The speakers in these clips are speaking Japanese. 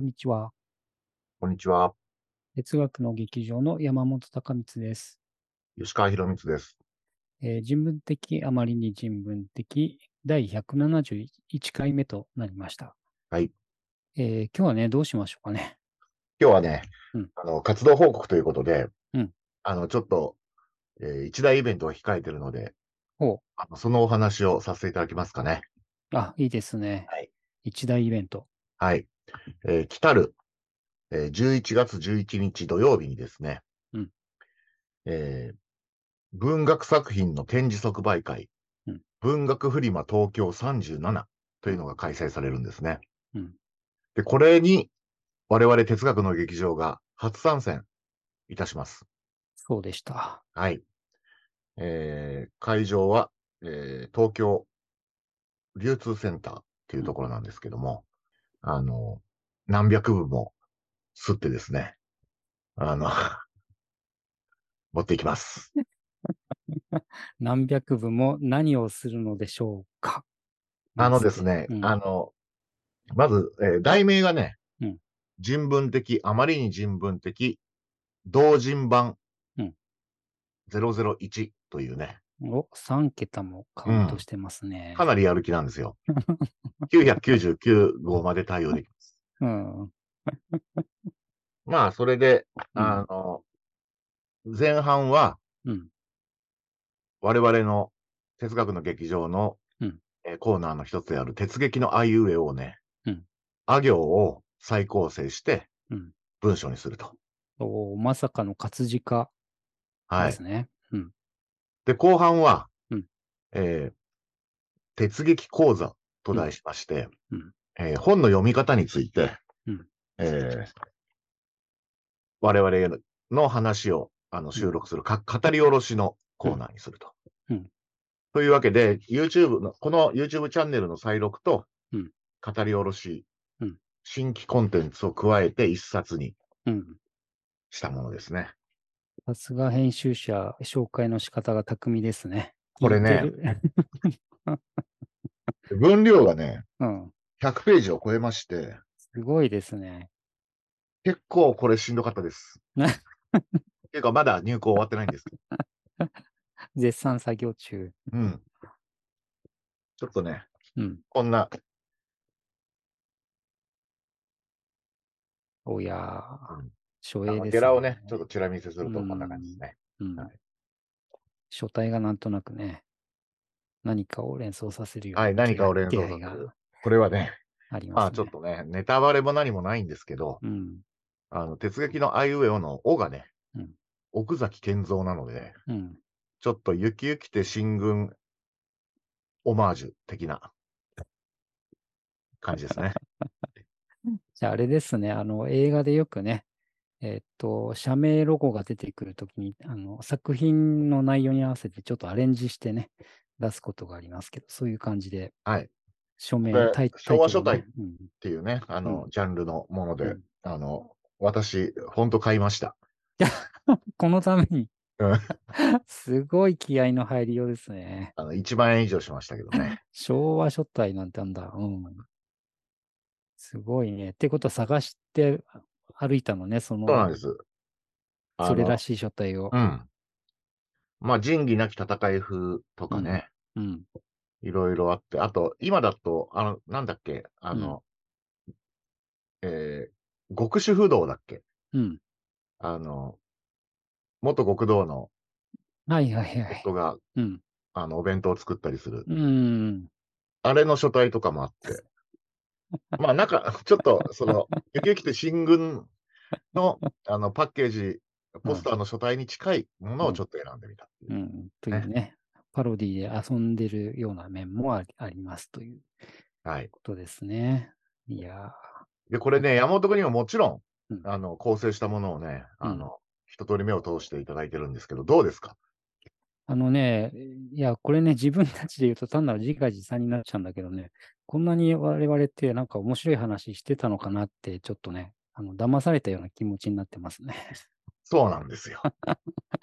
こんにちは。こんにちは。哲学の劇場の山本隆光です。吉川博光です。えー人文的、あまりに人文的、第171回目となりました。はい。えー今日はね、どうしましょうかね。今日はね、うんあの、活動報告ということで、うんあの、ちょっと、えー一大イベントが控えてるので、ほあのそのお話をさせていただきますかね。う。あ、いいですね。はい一大イベント。はい。えー来たる、えー11月11日土曜日にですね、うんえー文学作品の展示即売会、うん文学フリマ東京37というのが開催されるんですね。うんで、これに我々哲学の劇場が初参戦いたします。そうでした。はい。えー会場は、えー東京流通センターっていうところなんですけども、あの、何百部も吸ってですね、あの、持っていきます。何百部も何をするのでしょうか？あのですね、うんあの、まず、えー題名がね、うん人文的、あまりに人文的、同人版うん001というね、お、3桁もカウントしてますね。かなりやる気なんですよ。999号まで対応できます。うん。まあ、それで、うんあの、前半は、うん。我々の哲学の劇場の、うんえーコーナーの一つである鉄劇のあいうえをね、うんあ行を再構成してうん。文章にすると。おまさかの活字化はいです。ね。うん。で、後半は、うん。えー鉄劇講座と題しまして、うん。うん。えー本の読み方について、うん。えー我々の話をあの収録するか、語り下ろしのコーナーにすると。うん。というわけで、YouTube の、この YouTube チャンネルの再録と、うん。語り下ろし、うん。新規コンテンツを加えて一冊にうん。したものですね。さすが編集者、紹介の仕方が巧みですね。これね 分量がね、うん。100ページを超えまして、すごいですね。結構これしんどかったです。ていうか、まだ入稿終わってないんですけど。絶賛作業中。うん。ちょっとね、うん。こんな、おやーうん、書あの影ですね。ゲラをね、ちょっとチラ見せするとこんな感じですね。うんはい書体がなんとなくね、何かを連想させるようなはい、何かを連想させる。これはね、ありますね。まあちょっとね、ネタバレも何もないんですけど、うん。あの、鉄劇のあいうえおのおがねうん、奥崎健三なので、うん。ちょっとゆきゆきて新軍オマージュ的な感じですね。じゃああれですね、あの映画でよくね、えっと、社名ロゴが出てくるときに、あの、作品の内容に合わせてちょっとアレンジしてね、出すことがありますけど、そういう感じで、はい。っ署名タイトルね書うんていうね、あの、うんジャンルのもので、うんあの、私、ほんと買いました。このためにうん、すごい気合の入りようですね。あの、1万円以上しましたけどね。昭和書体なんてあんだ。うん。すごいね。ってことは探して歩いたのね、その、そうなんです。あのそれらしい書体をう。ん。まあ、仁義なき戦い風とかね、うん。いろいろあって、あと、今だと、あの、なんだっけ、あの、えー、極主不動だっけ？うん。あの、元極道のはいはいはい。夫が、うん。あの、お弁当を作ったりする。うん。あれの書体とかもあって。まあ、なんか、ちょっと、その、ゆきゆきて新軍 の、あの、パッケージ、ポスターの書体に近いものをちょっと選んでみたっていうう。ん。というね、パロディで遊んでるような面もありありますというはい。ことですね。いやで、これね、山本君にももちろん、うんあの、構成したものをね、うんあの、一通り目を通していただいてるんですけど、どうですか？ーあのね、いや、これね、自分たちで言うと単なる自画自賛になっちゃうんだけどね、こんなに我々ってなんか面白い話してたのかなって、ちょっとね、あの、騙されたような気持ちになってますね。そうなんですよ。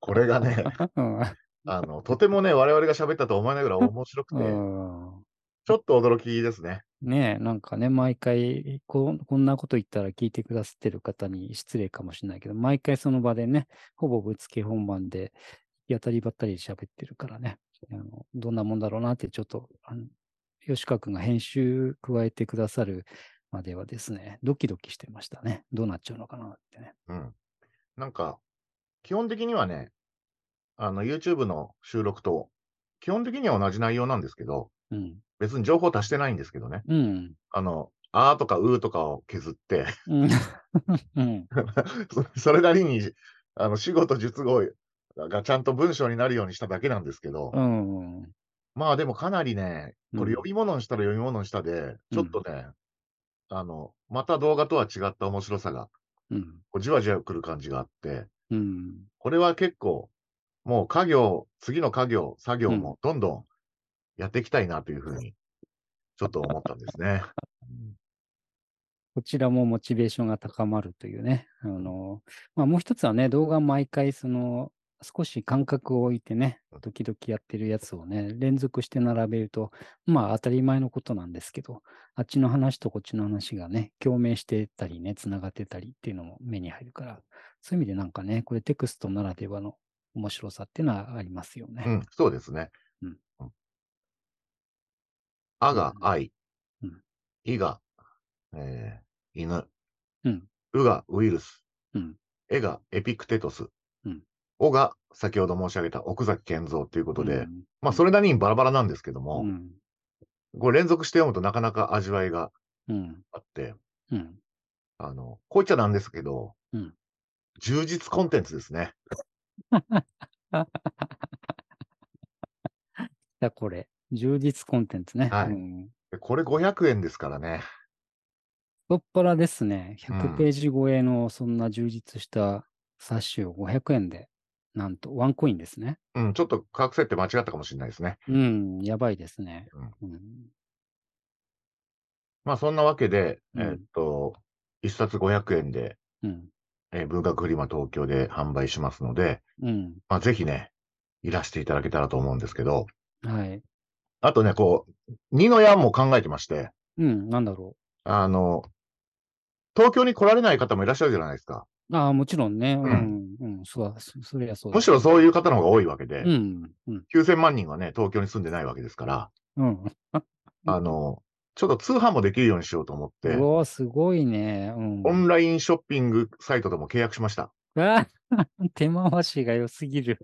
これがね、うんあの、とてもね、我々が喋ったとは思えないぐらい面白くて、うんちょっと驚きですね。ねえ、なんかね、毎回こ、こんなこと言ったら聞いてくださってる方に失礼かもしれないけど、毎回その場でね、ほぼぶつけ本番で、行き当たりばったり喋ってるからね、あのどんなもんだろうなって、ちょっと、あの吉川君が編集加えてくださるまではですね、ドキドキしてましたね。どうなっちゃうのかなってね。うん。なんか、基本的にはね、あの、YouTube の収録と、基本的には同じ内容なんですけど、うん。別に情報足してないんですけどね。うん。あの、あーとかうーとかを削って、うん。うん。そそれなりに、あの、死語と述語がちゃんと文章になるようにしただけなんですけど、うん。まあでもかなりね、これうん読み物にしたら読み物にしたで、ちょっとね、あの、また動画とは違った面白さが、うん。じわじわくる感じがあって、うん。これは結構、もう家業、次の家業、作業もどんどんやっていきたいなというふうに、ちょっと思ったんですね。うんこちらもモチベーションが高まるというね。あの、まあ、もう一つはね、動画毎回、その、少し間隔を置いてね、時々やってるやつをね、連続して並べると、まあ当たり前のことなんですけど、あっちの話とこっちの話がね、共鳴してたりね、つながってたりっていうのも目に入るから、そういう意味でなんかね、これテクストならではの面白さっていうのはありますよね。うん、そうですね。うんうんあが愛うん。いが、えー犬。うん。うがウイルス。うん。えがエピクテトス。うんおが先ほど申し上げた奥崎健三ということで、うんまあそれなりにバラバラなんですけども、うん。これ連続して読むとなかなか味わいがうん。あって、うん。あの、こう言っちゃなんですけど、うん充実コンテンツですね。だこれ、充実コンテンツね。はいこれ500円ですからね。太っ腹ですね。うん100ページ超えのそんな充実した冊子を500円で、なんとワンコインですね。うん、ちょっと価格設定間違ったかもしれないですね。うん、やばいですね。うん。まあそんなわけで、うんえーっと、1冊500円で、うん。えー文学フリマ東京で販売しますので、うん。まあぜひね、いらしていただけたらと思うんですけど、はい。あとね、こう、二の矢も考えてまして、うん、なんだろあの、東京に来られない方もいらっしゃるじゃないですか。う。ああ、もちろんね。ううんん。うん、そう、そそれはそうだむしろそういう方の方が多いわけで、うん。うん。9000万人がね、東京に住んでないわけですから、うん。あの、ちょっと通販もできるようにしようと思って、うわ、すごいね。うん。オンラインショッピングサイトとも契約しました。あ 手回しが良すぎる。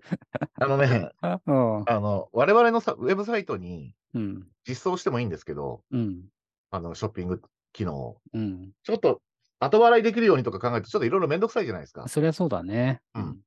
あのね、うん。あの、我々のさウェブサイトにうん。実装してもいいんですけど、うん。あの、ショッピング機能を。うん。ちょっと後払いできるようにとか考えると、ちょっといろいろめんどくさいじゃないですか。そりゃそうだね。うん。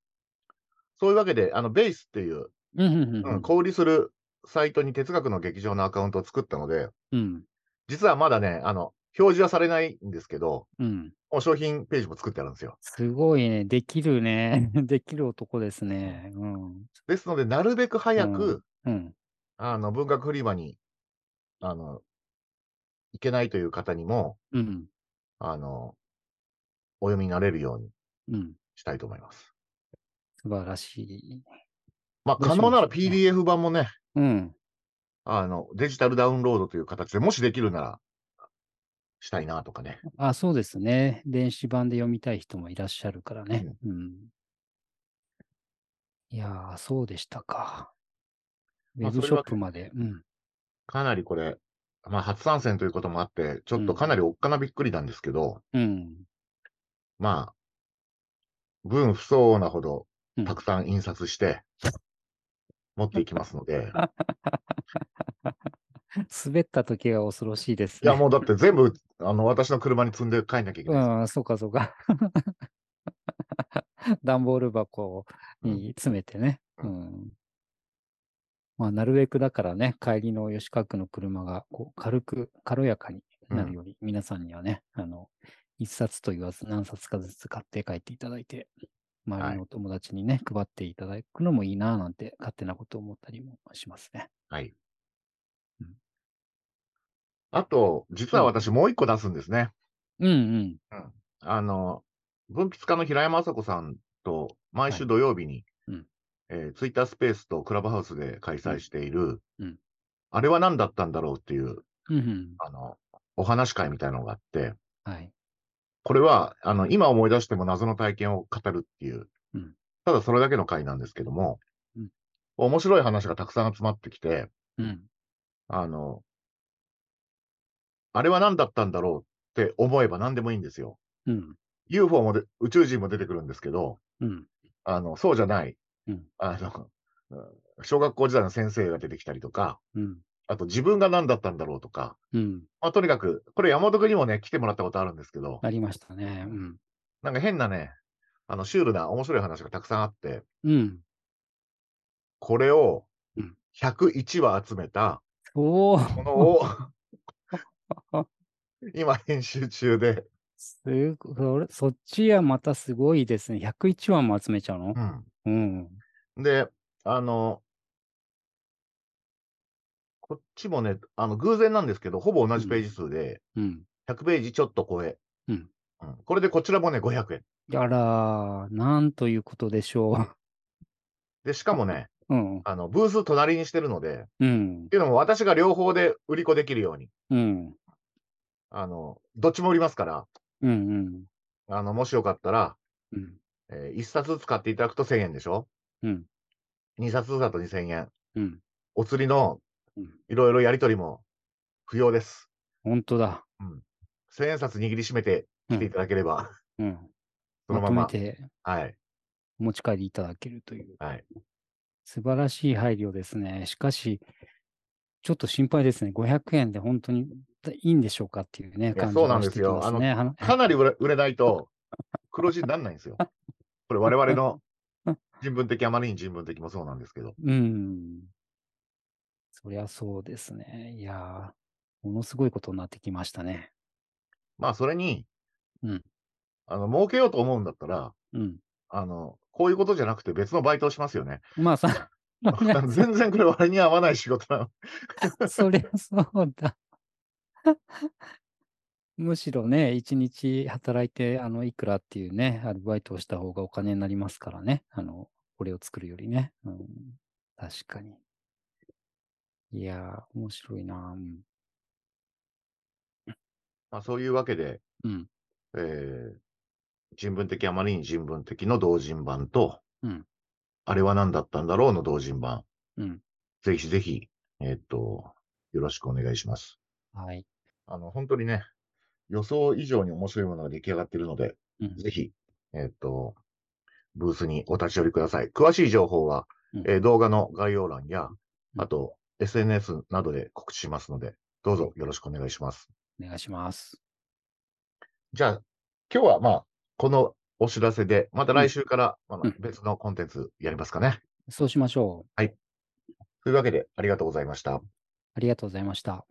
そういうわけで、あの、ベースっていう、うん。うん。うん。うん、小売りするサイトに哲学の劇場のアカウントを作ったので、うん。実はまだね、あの、表示はされないんですけど、うん。もう商品ページも作ってあるんですよ。すごいね。できるね。できる男ですね。うん。ですので、なるべく早く、うん。あの、文学フリマに、あの、行けないという方にも、うん。あの、お読みになれるようにうん。したいと思います。素晴らしい。まあ、可能なら PDF 版もね、うん。あの、デジタルダウンロードという形でもしできるなら、したいなとかね。あ、そうですね。電子版で読みたい人もいらっしゃるからね。うん。いやー、そうでしたか。ウまあェブショップまで。うん。かなりこれ、まあ、初参戦ということもあって、ちょっとかなりおっかなびっくりなんですけど、うん。まあ、分不相応なほどうんたくさん印刷して、持っていきますので、滑った時が恐ろしいですいや、ね。もうだって全部、あの、私の車に積んで帰んなきゃいけない。うん、そうかそうか。段ボール箱に詰めてね。ううん。まあ、なるべくだからね、帰りの吉川区の車がこう軽く、軽やかになるように、皆さんにはね、あの、一冊と言わず何冊かずつ買って帰っていただいて、周りのお友達にね、配っていただくのもいいなぁなんて勝手なことを思ったりもしますね。はいうん。あと、実は私もう一個出すんですね。うんうん。あの、文筆家の平山麻子さんと毎週土曜日に、うんえツイッタースペースとクラブハウスで開催している、うんあれは何だったんだろうっていう、うんうん。あの、お話会みたいなのがあって、はい。これは、あの、今思い出しても謎の体験を語るっていう、うんただそれだけの会なんですけども、うん面白い話がたくさん集まってきて、うん。あの、あれは何だったんだろうって思えば何でもいいんですよ。うん。UFO もで宇宙人も出てくるんですけど、うん。あの、そうじゃない、うんあの、うん小学校時代の先生が出てきたりとか、うん。あと自分が何だったんだろうとか、うん。まあ、とにかく、これ山本君にもね、来てもらったことあるんですけど、ありましたね。うん。なんか変なね、あの、シュールな面白い話がたくさんあって、うん。これをうん101話集めたおーものを 今編集中で、すごそれそっちはまたすごいですね。101話も集めちゃうの？うん。うん。で、あの、こっちもね、あの、偶然なんですけど、ほぼ同じページ数で、うん。100ページちょっと超え。うんうんこれでこちらもね、500円。あらー、なんということでしょで、しかもね、う。うん。あの、ブース隣にしてるので、うんっ。ていうのも私が両方で売り子できるように、うん。あの、どっちも売りますから、うん。うん。あの、もしよかったら、うん。え1冊ずつ買っていただくと1000円でしょ？うん。?2 冊ずつだと2000円。うん。お釣りのうんいろいろやり取りも不要です。本当だ。千円札握りしめて来ていただければ、うん。そのまままとめ。てはい。お持ち帰りいただけるという。はい。素晴らしい配慮ですね。しかし、ちょっと心配ですね。500円で本当にいいんでしょうかっていうね、や感じそうなんですよますね。はなかなり売れ売れないと黒字にならないんですよ。これ我々の 人文的、あまりに人文的もそうなんですけど。うん。そりゃそうですね。いやー、ものすごいことになってきましたね。まあ、それに、うんあの、儲けようと思うんだったら、うん。あの、こういうことじゃなくて別のバイトをしますよね。まあさ、全然これ割に合わない仕事なの。そりゃそうだ。むしろね、一日働いて、あの、いくらっていうね、アルバイトをした方がお金になりますからね。あの、これを作るよりね。うん、確かに。いやー、面白いなうん。まあ、そういうわけで、うん。えー人文的、あまりに人文的の同人版と、うんあれは何だったんだろうの同人版。うん。ぜひぜひ、えーっと、よろしくお願いします。はい。あの、本当にね、予想以上に面白いものが出来上がっているので、うんぜひ、えーっと、ブースにお立ち寄りください。詳しい情報は、うんえー動画の概要欄や、うんあと、SNS などで告知しますので、どうぞよろしくお願いします。お願いします。じゃあ、今日はまあ、このお知らせで、また来週から、まあうん別のコンテンツやりますかね。そうしましょう。というわけで、ありがとうございました。ありがとうございました。